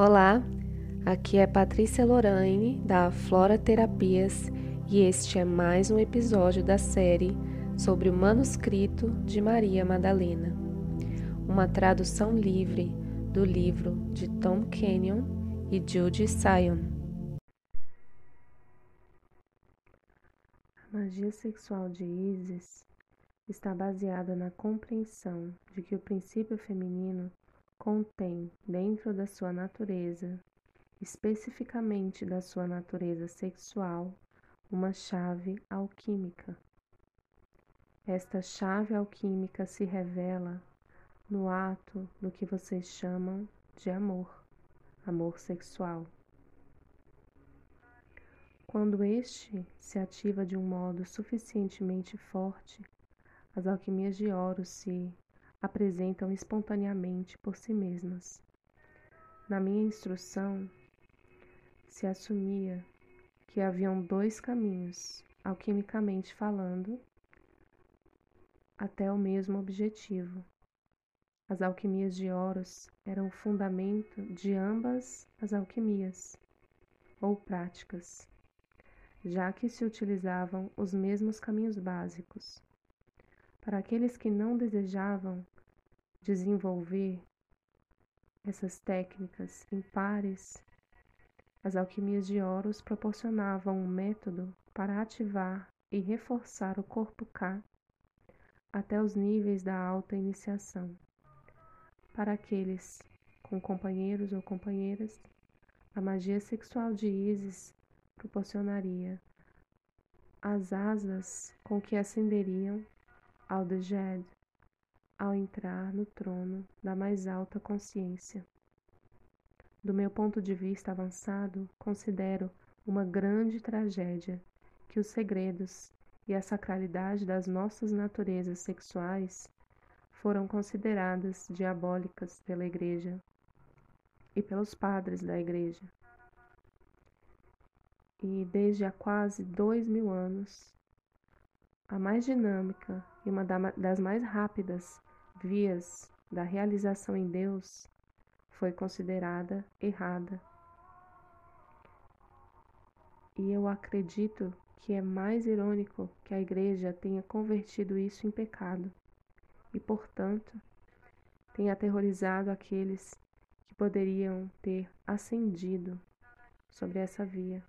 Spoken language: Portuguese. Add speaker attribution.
Speaker 1: Olá, aqui é Patrícia Lorraine da Flora Terapias e este é mais um episódio da série sobre o manuscrito de Maria Madalena, uma tradução livre do livro de Tom Kenyon e Judy Sion. A magia sexual de Isis está baseada na compreensão de que o princípio feminino contém dentro da sua natureza, especificamente da sua natureza sexual, uma chave alquímica. Esta chave alquímica se revela no ato do que vocês chamam de amor, amor sexual. Quando este se ativa de um modo suficientemente forte, as alquimias de Horus se apresentam espontaneamente por si mesmas. Na minha instrução, se assumia que haviam dois caminhos, alquimicamente falando, até o mesmo objetivo. As alquimias de Horus eram o fundamento de ambas as alquimias, ou práticas, já que se utilizavam os mesmos caminhos básicos. Para aqueles que não desejavam desenvolver essas técnicas em pares, as alquimias de Horus proporcionavam um método para ativar e reforçar o corpo K até os níveis da alta iniciação. Para aqueles com companheiros ou companheiras, a magia sexual de Isis proporcionaria as asas com que ascenderiam ao Dejed, ao entrar no trono da mais alta consciência. Do meu ponto de vista avançado, considero uma grande tragédia que os segredos e a sacralidade das nossas naturezas sexuais foram consideradas diabólicas pela Igreja e pelos padres da Igreja. E desde há quase dois mil anos, a mais dinâmica e uma das mais rápidas vias da realização em Deus foi considerada errada. E eu acredito que é mais irônico que a Igreja tenha convertido isso em pecado e, portanto, tenha aterrorizado aqueles que poderiam ter ascendido sobre essa via.